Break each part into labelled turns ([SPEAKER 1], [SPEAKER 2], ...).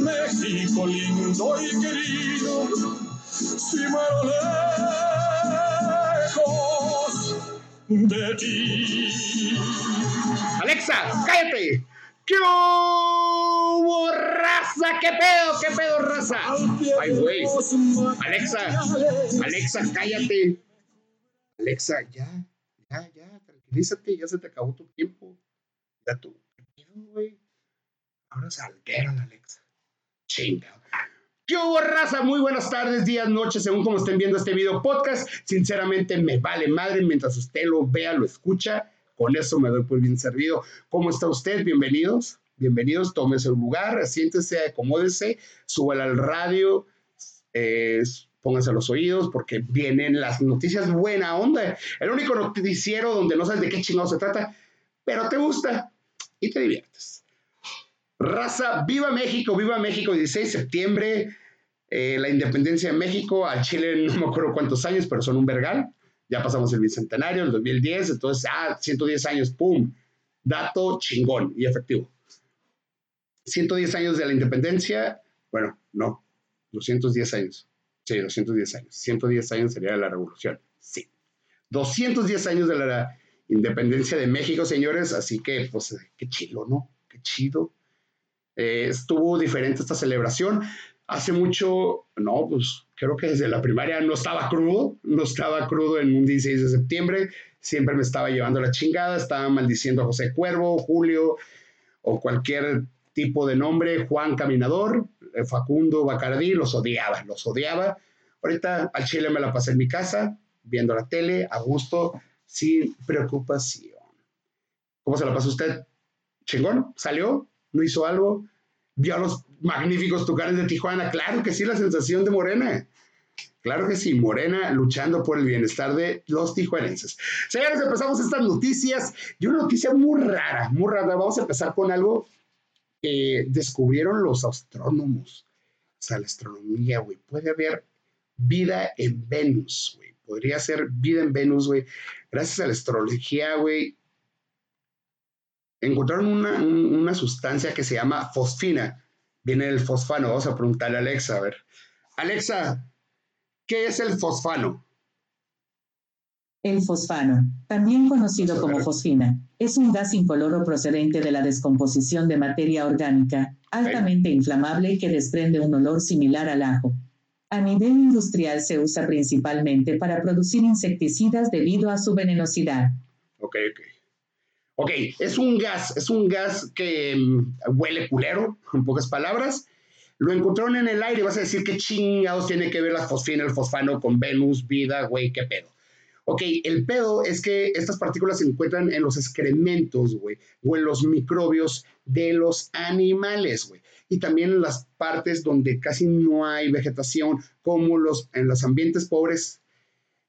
[SPEAKER 1] México lindo y querido, si muero lejos de ti.
[SPEAKER 2] Alexa, cállate. ¿Qué hubo, raza? ¿Qué pedo? ¿Qué pedo, raza? Ay, güey. Alexa, Alexa, cállate. Alexa, ya, ya, ya, tranquilízate, ya se te acabó tu tiempo. Ya tú, ¿qué pedo, güey? Ahora Alexa. Chinga. ¿Qué hubo, raza? Muy buenas tardes, días, noches, según como estén viendo este video podcast. Sinceramente, me vale madre mientras usted lo vea, lo escucha. Con eso me doy por bien servido. ¿Cómo está usted? Bienvenidos. Bienvenidos, tómese un lugar, siéntese, acomódese, súbala al radio, eh, pónganse los oídos porque vienen las noticias buena onda. El único noticiero donde no sabes de qué chingado se trata, pero te gusta y te diviertes. Raza, viva México, viva México, 16 de septiembre, eh, la independencia de México, a Chile no me acuerdo cuántos años, pero son un vergal. Ya pasamos el bicentenario, el 2010, entonces, ah, 110 años, pum, dato chingón y efectivo. 110 años de la independencia, bueno, no, 210 años. Sí, 210 años. 110 años sería la revolución. Sí. 210 años de la independencia de México, señores. Así que, pues, qué chido, ¿no? Qué chido. Eh, estuvo diferente esta celebración. Hace mucho, no, pues creo que desde la primaria no estaba crudo, no estaba crudo en un 16 de septiembre, siempre me estaba llevando la chingada, estaba maldiciendo a José Cuervo, Julio o cualquier tipo de nombre, Juan Caminador, eh, Facundo Bacardí, los odiaba, los odiaba. Ahorita al Chile me la pasé en mi casa, viendo la tele, a gusto, sin preocupación. ¿Cómo se la pasó usted? ¿Chingón? ¿Salió? ¿No hizo algo? ¿Vio los magníficos tucanes de Tijuana? Claro que sí, la sensación de Morena. Claro que sí, Morena luchando por el bienestar de los tijuanenses. Señores, empezamos estas noticias y una noticia muy rara, muy rara. Vamos a empezar con algo que descubrieron los astrónomos. O sea, la astronomía, güey. Puede haber vida en Venus, güey. Podría ser vida en Venus, güey. Gracias a la astrología, güey. Encontraron una, una sustancia que se llama fosfina. Viene del fosfano. Vamos a preguntarle a Alexa, a ver. Alexa, ¿qué es el fosfano?
[SPEAKER 3] El fosfano, también conocido como fosfina, es un gas incoloro procedente de la descomposición de materia orgánica, altamente inflamable que desprende un olor similar al ajo. A nivel industrial se usa principalmente para producir insecticidas debido a su venenosidad.
[SPEAKER 2] Ok, ok. Ok, es un gas, es un gas que mm, huele culero, en pocas palabras. Lo encontraron en el aire, vas a decir qué chingados tiene que ver la fosfina, el fosfano con Venus, vida, güey, qué pedo. Ok, el pedo es que estas partículas se encuentran en los excrementos, güey, o en los microbios de los animales, güey. Y también en las partes donde casi no hay vegetación, como en los ambientes pobres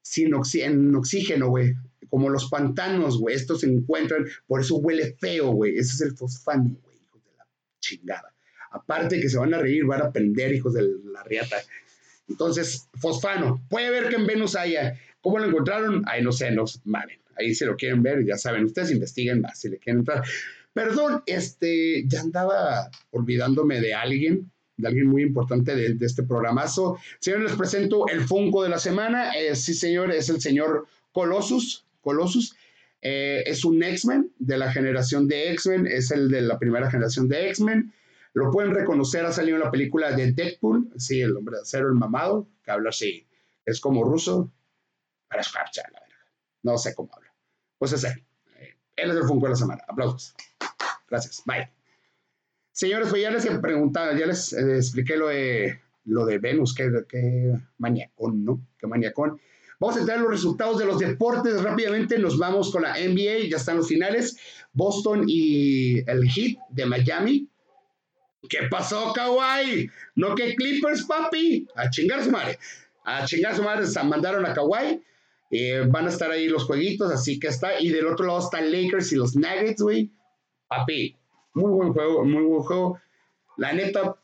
[SPEAKER 2] sin en oxígeno, güey. Como los pantanos, güey. Estos se encuentran, por eso huele feo, güey. Ese es el fosfano, güey, hijos de la chingada. Aparte que se van a reír, van a aprender, hijos de la riata. Entonces, fosfano. Puede ver que en Venus haya ¿Cómo lo encontraron? Ahí no sé, no mamen. Ahí si lo quieren ver, ya saben, ustedes investiguen más si le quieren entrar. Perdón, este, ya andaba olvidándome de alguien, de alguien muy importante de, este programazo. Señores, les presento el Funko de la semana. Eh, sí, señor, es el señor Colossus. Colossus. Eh, es un X-Men de la generación de X-Men, es el de la primera generación de X-Men. Lo pueden reconocer, ha salido en la película de Deadpool, sí, el hombre de acero, el mamado, que habla así, es como ruso, para la verga. No sé cómo habla. Pues es él. Eh, él es el Funko de la semana. Aplausos. Gracias. Bye. Señores, pues ya les he preguntado, ya les eh, expliqué lo de, lo de Venus, que, que maniacón, ¿no? Qué maniacón. Vamos a entrar en los resultados de los deportes rápidamente. Nos vamos con la NBA, ya están los finales. Boston y el Heat de Miami. ¿Qué pasó, Kawhi? No que Clippers, papi. A chingar su madre. A chingar su madre. Se mandaron a Kawhi. Eh, van a estar ahí los jueguitos, así que está. Y del otro lado están Lakers y los Nuggets, güey. Papi, muy buen juego, muy buen juego. La neta,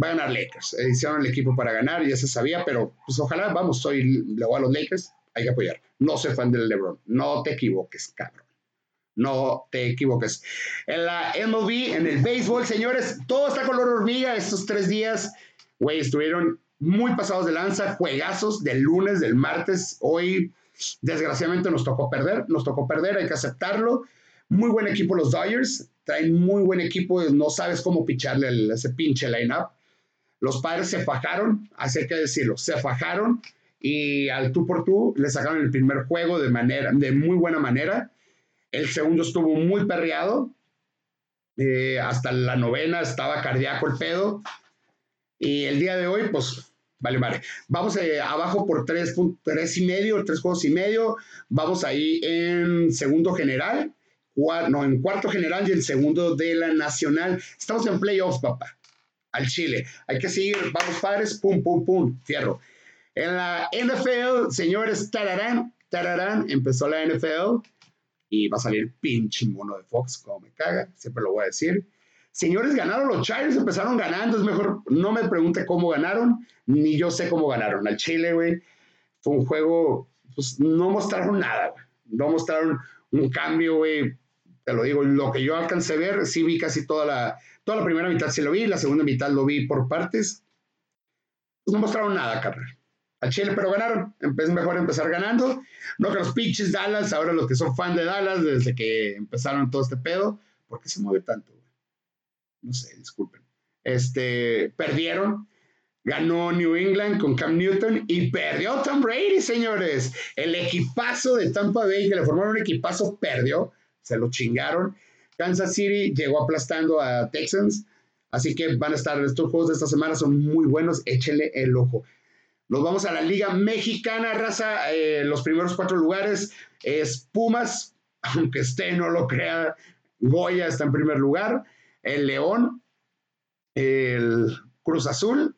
[SPEAKER 2] va a ganar Lakers. Eh, hicieron el equipo para ganar, ya se sabía, pero pues ojalá, vamos, soy, le voy a los Lakers. hay que apoyar. No soy fan del LeBron. No te equivoques, cabrón. No te equivoques. En la MLB, en el béisbol, señores, todo está color hormiga. Estos tres días, güey, estuvieron muy pasados de lanza, juegazos del lunes, del martes. Hoy, desgraciadamente, nos tocó perder. Nos tocó perder, hay que aceptarlo. Muy buen equipo los Dodgers. Traen muy buen equipo. No sabes cómo picharle ese pinche line-up. Los padres se fajaron, así hay que decirlo, se fajaron y al tú por tú le sacaron el primer juego de manera, de muy buena manera. El segundo estuvo muy perreado. Eh, hasta la novena estaba cardíaco el pedo. Y el día de hoy, pues, vale, vale. Vamos eh, abajo por tres, tres y medio, tres juegos y medio. Vamos ahí en segundo general, no, en cuarto general y en segundo de la nacional. Estamos en playoffs, papá. Al Chile. Hay que seguir, vamos padres, pum, pum, pum, fierro. En la NFL, señores, tararán, tararán, empezó la NFL y va a salir pinche mono de Fox, como me caga, siempre lo voy a decir. Señores, ganaron los Chargers, empezaron ganando, es mejor, no me pregunte cómo ganaron, ni yo sé cómo ganaron. Al Chile, güey, fue un juego, pues no mostraron nada. No mostraron un cambio, güey. Te lo digo, lo que yo alcancé a ver, sí vi casi toda la, toda la primera mitad, sí lo vi, la segunda mitad lo vi por partes. Pues no mostraron nada, carnal al Chile, pero ganaron. Es mejor empezar ganando. No que los pinches Dallas, ahora los que son fan de Dallas, desde que empezaron todo este pedo. ¿Por qué se mueve tanto? No sé, disculpen. Este, perdieron. Ganó New England con Cam Newton y perdió Tom Brady, señores. El equipazo de Tampa Bay, que le formaron un equipazo, perdió. Se lo chingaron. Kansas City llegó aplastando a Texans. Así que van a estar, estos juegos de esta semana son muy buenos. Échenle el ojo. Nos vamos a la Liga Mexicana, raza. Eh, los primeros cuatro lugares es Pumas, aunque esté, no lo crea. Goya está en primer lugar. El León, el Cruz Azul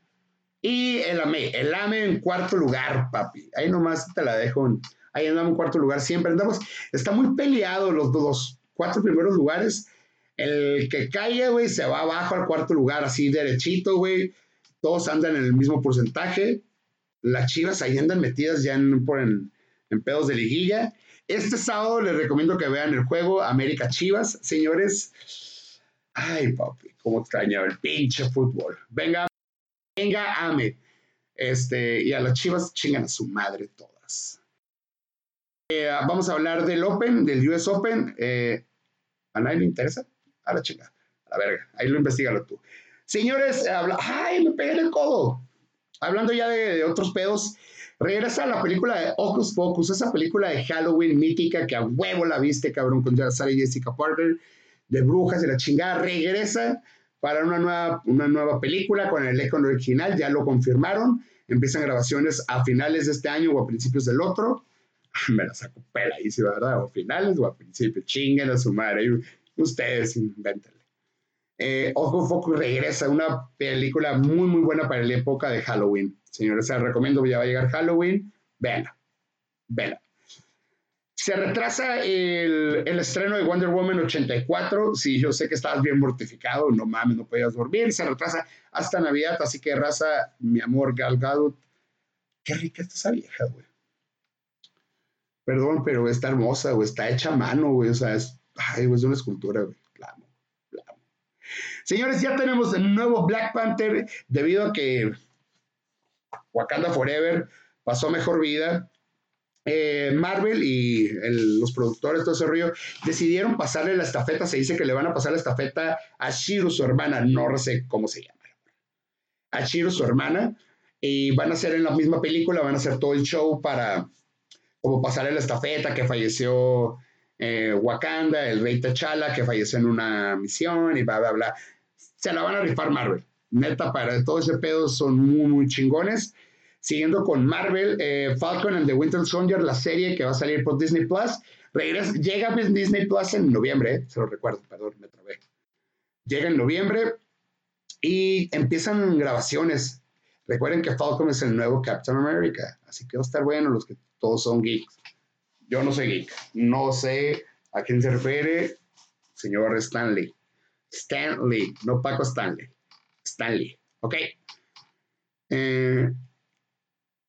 [SPEAKER 2] y el AME. El AME en cuarto lugar, papi. Ahí nomás te la dejo. Ahí andamos en cuarto lugar. Siempre andamos. Está muy peleado los dos, cuatro primeros lugares. El que caiga, güey, se va abajo al cuarto lugar, así derechito, güey. Todos andan en el mismo porcentaje las Chivas ahí andan metidas ya en, pedos de liguilla. Este sábado les recomiendo que vean el juego América Chivas, señores. Ay, papi, cómo extrañaba el pinche fútbol. Venga, venga, ame. Este, y a las Chivas chingan a su madre todas. Eh, vamos a hablar del Open, del US Open. Eh, ¿A nadie le interesa? A la chinga. A la verga. Ahí lo investigalo tú. Señores, habla. ¡Ay, me pegué en el codo! hablando ya de, otros pedos, regresa a la película de Ocus Pocus, esa película de Halloween mítica que a huevo la viste, cabrón, con Sarah Jessica Parker, de brujas y la chingada, regresa para una nueva, una nueva película con el elenco original, ya lo confirmaron, empiezan grabaciones a finales de este año o a principios del otro, me la saco peladísima, ¿verdad? O finales o a principios, chinguen a su madre, ustedes inventenle. Eh, Ojo Focus regresa, una película muy, muy buena para la época de Halloween. Señores, se recomiendo, ya va a llegar Halloween, véanla, véanla. Se retrasa el, el, estreno de Wonder Woman 84. Sí, yo sé que estabas bien mortificado, no mames, no podías dormir. Se retrasa hasta Navidad, así que raza, mi amor Gal Gadot. Qué rica está esa vieja, güey. Perdón, pero está hermosa, güey. Está hecha a mano, güey. O sea, es, ay, es una escultura, güey. Señores, ya tenemos el nuevo Black Panther debido a que Wakanda Forever pasó mejor vida. Eh, Marvel y los productores todo ese río decidieron pasarle la estafeta. Se dice que le van a pasar la estafeta a Shiro, su hermana. No sé cómo se llama. A Shiro, su hermana. Y van a hacer en la misma película, van a hacer todo el show para como pasarle la estafeta que falleció eh, Wakanda, el rey T'Challa, que falleció en una misión y bla, bla, bla. Se la van a rifar Marvel. Neta, para todo ese pedo son muy, muy chingones. Siguiendo con Marvel, eh, Falcon and the Winter Soldier, la serie que va a salir por Disney Plus. Regresa, llega a Disney Plus en noviembre, eh, se lo recuerdo, perdón, me trabé. Llega en noviembre y empiezan grabaciones. Recuerden que Falcon es el nuevo Captain America, así que va a estar bueno los que todos son geeks. Yo no soy geek. No sé a quién se refiere, señor Stanley. Stanley, no Paco Stanley. Stanley, ¿ok? Eh,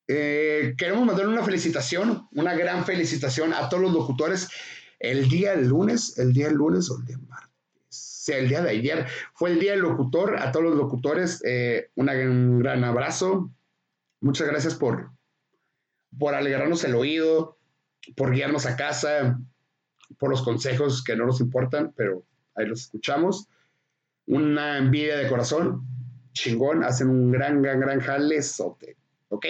[SPEAKER 2] Eh, queremos mandar una felicitación, una gran felicitación a todos los locutores. El día lunes, el día lunes o el día martes, sea, el día de ayer fue el día del locutor. A todos los locutores, eh, un gran abrazo. Muchas gracias por, por alegrarnos el oído, por guiarnos a casa, por los consejos que no nos importan, pero ahí los escuchamos. Una envidia de corazón, chingón, hacen un gran, gran, gran jalezote. ¿Ok?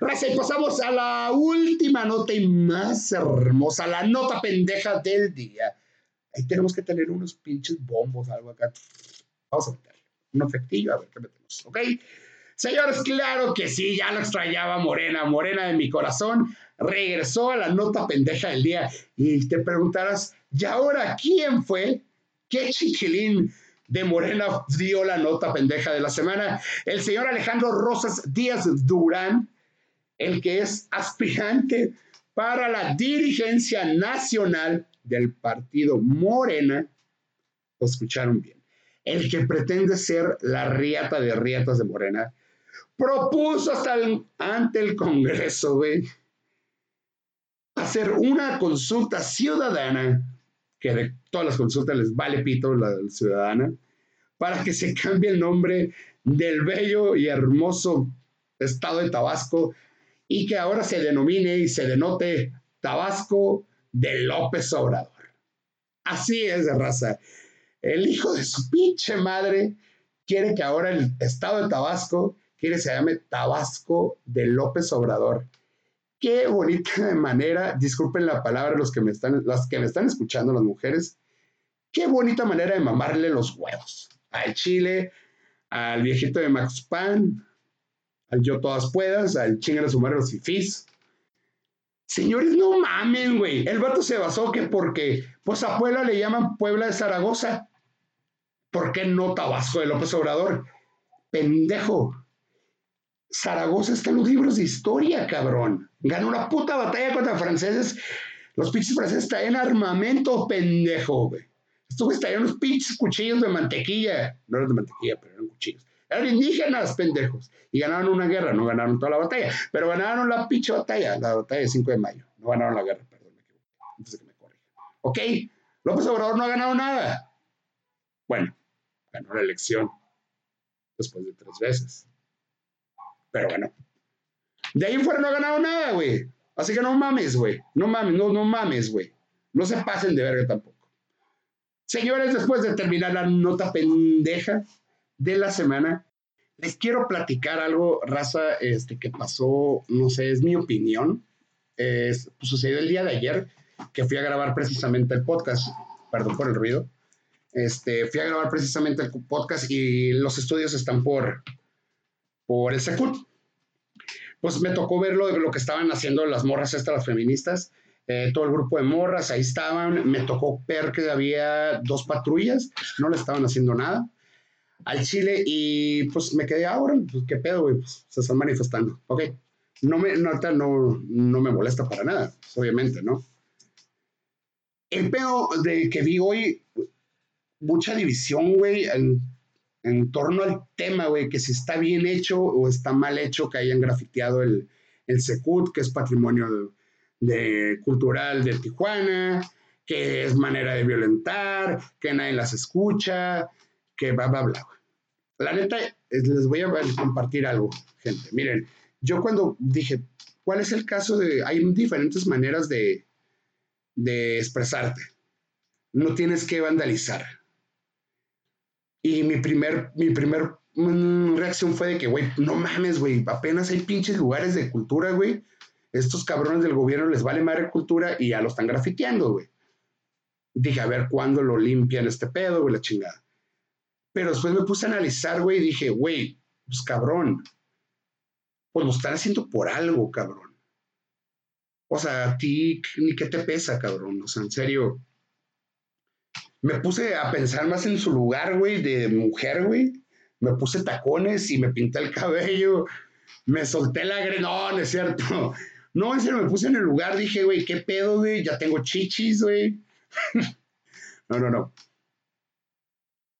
[SPEAKER 2] Raza, y pasamos a la última nota y más hermosa, la nota pendeja del día. Ahí tenemos que tener unos pinches bombos, algo acá. Vamos a meterle un efectillo, a ver qué metemos, ¿ok? Señores, claro que sí, ya lo extrañaba Morena, Morena de mi corazón. Regresó a la nota pendeja del día y te preguntarás, ¿y ahora quién fue? ¿Qué chiquilín de Morena dio la nota pendeja de la semana? El señor Alejandro Rosas Díaz Durán, el que es aspirante para la dirigencia nacional del partido Morena. Lo escucharon bien. El que pretende ser la riata de riatas de Morena propuso hasta ante el Congreso, güey, hacer una consulta ciudadana, que de todas las consultas les vale pito la ciudadana, para que se cambie el nombre del bello y hermoso estado de Tabasco y que ahora se denomine y se denote Tabasco de López Obrador. Así es raza. El hijo de su pinche madre quiere que ahora el estado de Tabasco quiere se llame Tabasco de López Obrador. Qué bonita manera, disculpen la palabra los que me están, las que me están escuchando, las mujeres, qué bonita manera de mamarle los huevos al Chile, al viejito de Max Pan, al Yo Todas Puedas, al Chingar a su madre los fifís. Señores, no mamen, güey. El vato se basó que porque, pues a Puebla le llaman Puebla de Zaragoza. ¿Por qué no Tabasco de López Obrador? Pendejo. Zaragoza está en los libros de historia, cabrón. Ganó una puta batalla contra franceses. Los pinches franceses traían armamento, pendejo, güey. Estos güeyes traían unos pinches cuchillos de mantequilla. No eran de mantequilla, pero eran cuchillos. Eran indígenas, pendejos. Y ganaron una guerra, no ganaron toda la batalla. Pero ganaron la pinche batalla, la batalla de 5 de mayo. No ganaron la guerra, perdón, me equivoqué. Antes que me corrija. ¿Ok? López Obrador no ha ganado nada. Bueno, ganó la elección después de tres veces. Pero bueno. De ahí en fuera no ha ganado nada, güey. Así que no mames, güey. No mames, no, no mames, güey. No se pasen de verga tampoco. Señores, después de terminar la nota pendeja de la semana, les quiero platicar algo, raza, este, que pasó, no sé, es mi opinión. Es, pues, sucedió el día de ayer que fui a grabar precisamente el podcast. Perdón por el ruido. Este, fui a grabar precisamente el podcast y los estudios están por, por el Secut. Pues me tocó ver lo, lo que estaban haciendo las morras estas, las feministas, eh, todo el grupo de morras, ahí estaban, me tocó ver que había dos patrullas, no le estaban haciendo nada al Chile y pues me quedé ahora, pues qué pedo, güey, pues, se están manifestando, ok, no me, no, no, no me molesta para nada, obviamente, ¿no? El pedo de que vi hoy, mucha división, güey, en torno al tema, güey, que si está bien hecho o está mal hecho que hayan grafiteado el, el Secut, que es patrimonio cultural de Tijuana, que es manera de violentar, que nadie las escucha, que bla, bla, bla. La neta, les voy a compartir algo, gente. Miren, yo cuando dije, ¿cuál es el caso de...? Hay diferentes maneras de, de expresarte. No tienes que vandalizar y mi primer, mi primer mm, reacción fue de que, güey, no mames, güey, apenas hay pinches lugares de cultura, güey. Estos cabrones del gobierno les vale madre cultura y ya lo están grafiteando, güey. Dije, a ver cuándo lo limpian este pedo, güey, la chingada. Pero después me puse a analizar, güey, y dije, güey, pues cabrón, pues lo están haciendo por algo, cabrón. O sea, a ti, ni qué te pesa, cabrón. O sea, en serio, me puse a pensar más en su lugar, güey, de mujer, güey. Me puse tacones y me pinté el cabello. Me solté la gre... No, es cierto. No, en serio, me puse en el lugar. Dije, güey, ¿qué pedo, güey? Ya tengo chichis, güey. no, no, no.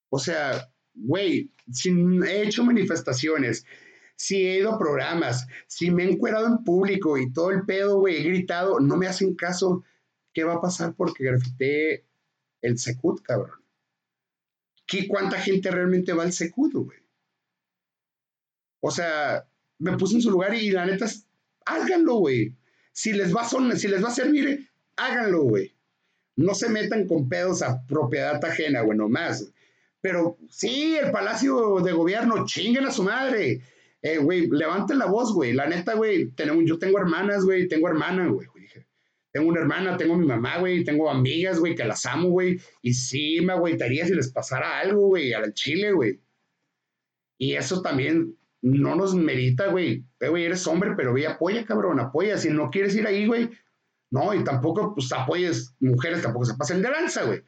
[SPEAKER 2] O sea, güey, si he hecho manifestaciones, Si he ido a programas, si me he encuerado en público y todo el pedo, güey, he gritado, no me hacen caso. ¿Qué va a pasar porque grafité el Secut, cabrón? ¿Qué, ¿Cuánta gente realmente va al Secut, güey? O sea, me puse en su lugar y la neta, háganlo, güey. Si les va a, si les va a servir, háganlo, güey. No se metan con pedos a propiedad ajena, güey, nomás. Pero sí, el palacio de gobierno, chinguen a su madre. Eh, güey, levanten la voz, güey. La neta, güey, yo tengo hermanas, güey, tengo hermana, güey. Tengo una hermana, tengo mi mamá, güey, tengo amigas, güey, que las amo, güey. Y sí me agüitaría si les pasara algo, güey, al chile, güey. Y eso también no nos merita, güey. Güey, eres hombre, pero ve, apoya, cabrón, apoya. Si no quieres ir ahí, güey, no, y tampoco, pues, apoyes mujeres, tampoco se pasen de lanza, güey.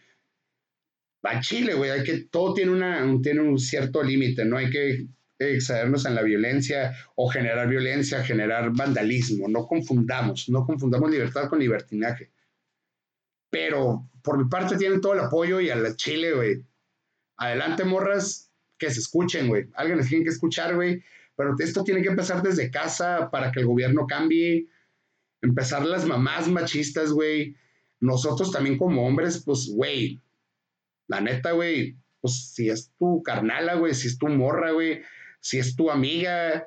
[SPEAKER 2] Va Chile, güey, hay que, todo tiene, una, tiene un cierto límite, no hay que excedernos en la violencia o generar violencia, generar vandalismo, no confundamos, no confundamos libertad con libertinaje. Pero por mi parte tienen todo el apoyo y a la Chile, güey. Adelante, morras, que se escuchen, güey. Alguien les tiene que escuchar, güey. Pero esto tiene que empezar desde casa para que el gobierno cambie. Empezar las mamás machistas, güey. Nosotros también como hombres, pues, güey, la neta, güey, pues si es tu carnala, güey, si es tu morra, güey, si es tu amiga,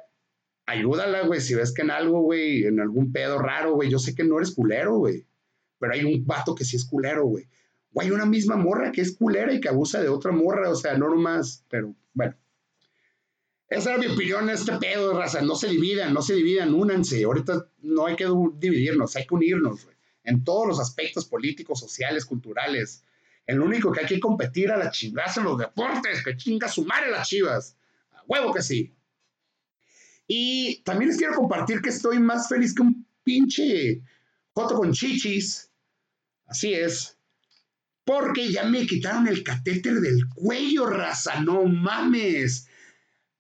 [SPEAKER 2] ayúdala, güey, si ves que en algo, güey, en algún pedo raro, güey, yo sé que no eres culero, güey, pero hay un vato que sí es culero, güey. O hay una misma morra que es culera y que abusa de otra morra, o sea, no nomás, pero bueno. Esa era mi opinión este pedo, raza. No se dividan, no se dividan, únanse. Ahorita no hay que dividirnos, hay que unirnos, güey. En todos los aspectos políticos, sociales, culturales. El único que hay que competir a la chivas en los deportes, que chinga su madre las chivas. Huevo que sí. Y también les quiero compartir que estoy más feliz que un pinche foto con chichis. Así es. Porque ya me quitaron el catéter del cuello, raza. No mames.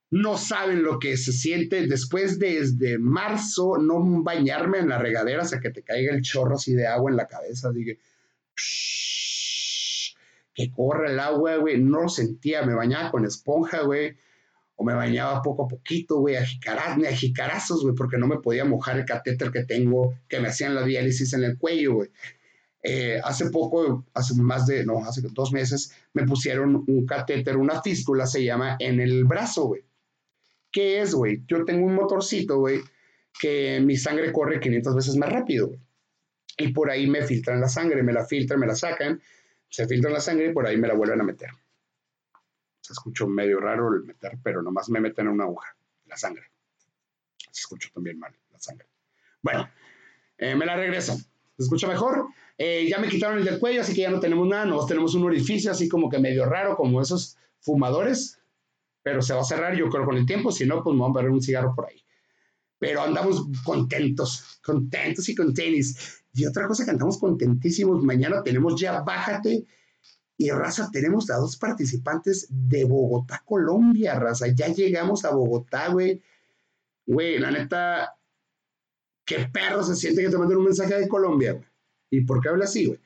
[SPEAKER 2] No saben lo que se siente después desde marzo no bañarme en la regadera hasta que te caiga el chorro así de agua en la cabeza. Dije, que corre el agua, güey. No lo sentía, me bañaba con esponja, güey. O me bañaba poco a poquito, güey, a, jicarazos, güey, porque no me podía mojar el catéter que tengo, que me hacían la diálisis en el cuello, güey. Eh, hace poco, hace más de, no, hace dos meses, me pusieron un catéter, una fístula, se llama, en el brazo, güey. ¿Qué es, güey? Yo tengo un motorcito, güey, que mi sangre corre 500 veces más rápido, güey. Y por ahí me filtran la sangre, me la filtran, me la sacan se filtra la sangre y por ahí me la vuelven a meter. Se escuchó medio raro el meter, pero nomás me meten una aguja, la sangre. Se escuchó también mal, la sangre. Bueno, eh, me la regresan. ¿Se escucha mejor? Eh, ya me quitaron el del cuello, así que ya no tenemos nada. Nos tenemos un orificio así como que medio raro, como esos fumadores. Pero se va a cerrar, yo creo, con el tiempo. Si no, pues me voy a poner un cigarro por ahí. Pero andamos contentos, contentos y con tenis. Y otra cosa que andamos contentísimos, mañana tenemos ya Bájate y Raza, tenemos a dos participantes de Bogotá, Colombia, Raza. Ya llegamos a Bogotá, güey. Güey, la neta, qué perro se siente que te manden un mensaje de Colombia, güey. ¿Y por qué habla así, güey?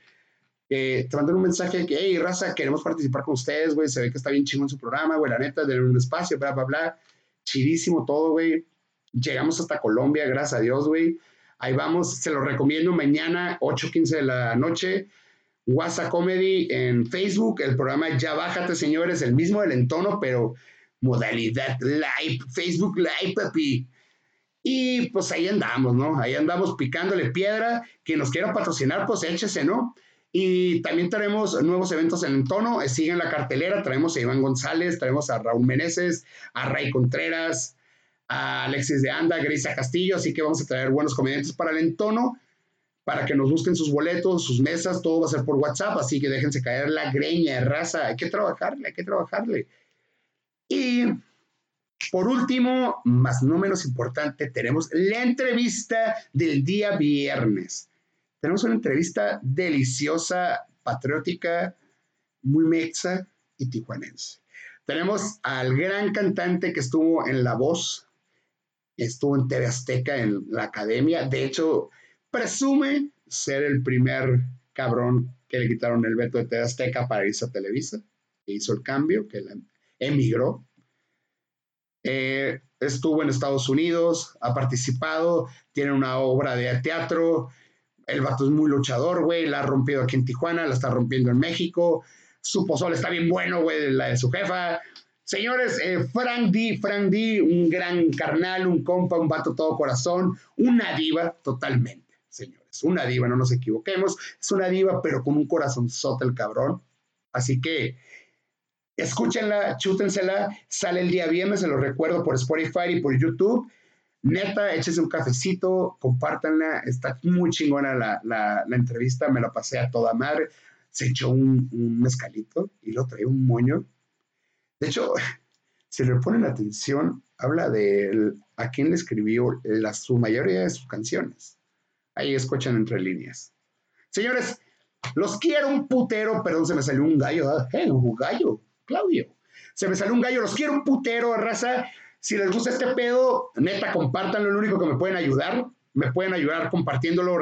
[SPEAKER 2] te mandan un mensaje que, hey, raza, queremos participar con ustedes, güey, se ve que está bien en su programa, güey, la neta, de un espacio, bla, bla, bla, chidísimo todo, güey. Llegamos hasta Colombia, gracias a Dios, güey. Ahí vamos, se lo recomiendo mañana, 8.15 de la noche. WhatsApp Comedy en Facebook, el programa Ya Bájate, señores, el mismo del entono, pero modalidad live, Facebook Live, papi. Y pues ahí andamos, ¿no? Ahí andamos picándole piedra. Quien nos quiera patrocinar, pues échese, ¿no? Y también tenemos nuevos eventos en entono. Sigan la cartelera. Traemos a Iván González, traemos a Raúl Meneses, a Ray Contreras, a Alexis de Anda, Grisa Castillo, así que vamos a traer buenos comediantes para el entono, para que nos busquen sus boletos, sus mesas, todo va a ser por WhatsApp, así que déjense caer la greña, raza, hay que trabajarle, hay que trabajarle. Y por último, más no menos importante, tenemos la entrevista del día viernes. Tenemos una entrevista deliciosa, patriótica, muy mexa y tijuanense. Tenemos al gran cantante que estuvo en La Voz, estuvo en TV Azteca en la academia. De hecho, presume ser el primer cabrón que le quitaron el veto de TV Azteca para irse a Televisa, que hizo el cambio, que emigró. Eh, estuvo en Estados Unidos, ha participado, tiene una obra de teatro. El vato es muy luchador, güey. La ha rompido aquí en Tijuana, la está rompiendo en México. Su pozole está bien bueno, güey, la de su jefa. Señores, eh, Frank D, Frank D, un gran carnal, un compa, un vato todo corazón, una diva totalmente, señores. Una diva, no nos equivoquemos. Es una diva, pero con un corazón sota el cabrón. Así que escúchenla, chútensela. Sale el día viernes, se lo recuerdo por Spotify y por YouTube. Neta, échese un cafecito, compártanla. Está muy chingona la, la, entrevista, me la pasé a toda madre. Se echó un, un mezcalito y lo trae un moño de hecho, si le ponen atención, habla de a quién le escribió la, su mayoría de sus canciones. Ahí escuchan entre líneas. Señores, los quiero un putero, perdón, se me salió un gallo. ¿eh? un gallo, Claudio. Se me salió un gallo, los quiero un putero, raza. Si les gusta este pedo, neta, compártanlo, lo único que me pueden ayudar. Me pueden ayudar compartiéndolo,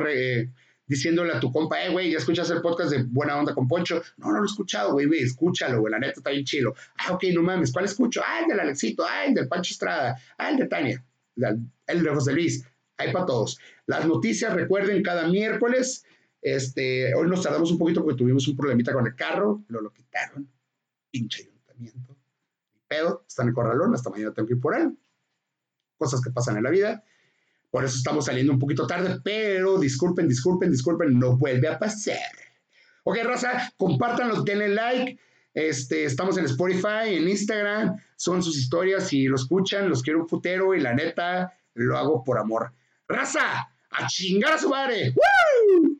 [SPEAKER 2] diciéndole a tu compa, eh, güey, ya escuchas el podcast de Buena Onda con Poncho. No, no lo he escuchado, güey, escúchalo, güey, la neta está bien chido. Ah, ok, no mames, ¿cuál escucho? Ah, el del Alexito, ah, el del Pancho Estrada, ah, el de Tania, el de José Luis, hay para todos. Las noticias, recuerden, cada miércoles, este, hoy nos tardamos un poquito porque tuvimos un problemita con el carro, lo, lo quitaron, pinche ayuntamiento. Pedo, está en el corralón, hasta mañana tengo que ir por él. Cosas que pasan en la vida. Por eso estamos saliendo un poquito tarde, pero disculpen, disculpen, disculpen, no vuelve a pasar. Ok, raza, compártanlo, denle like. Este, estamos en Spotify, en Instagram, son sus historias, si lo escuchan, los quiero un putero y la neta, lo hago por amor. Raza, a chingar a su madre. ¡Woo!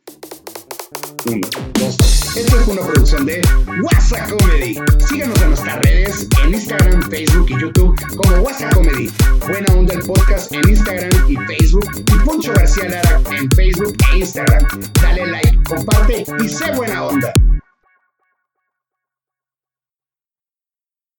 [SPEAKER 2] Uno, dos, Esto es una producción de WhatsApp Comedy. Síganos en nuestras redes, en Instagram, Facebook y YouTube como WhatsApp Comedy. Buena Onda el podcast en Instagram y Facebook. Y Poncho García Lara en Facebook e Instagram. Dale like, comparte y sé buena onda.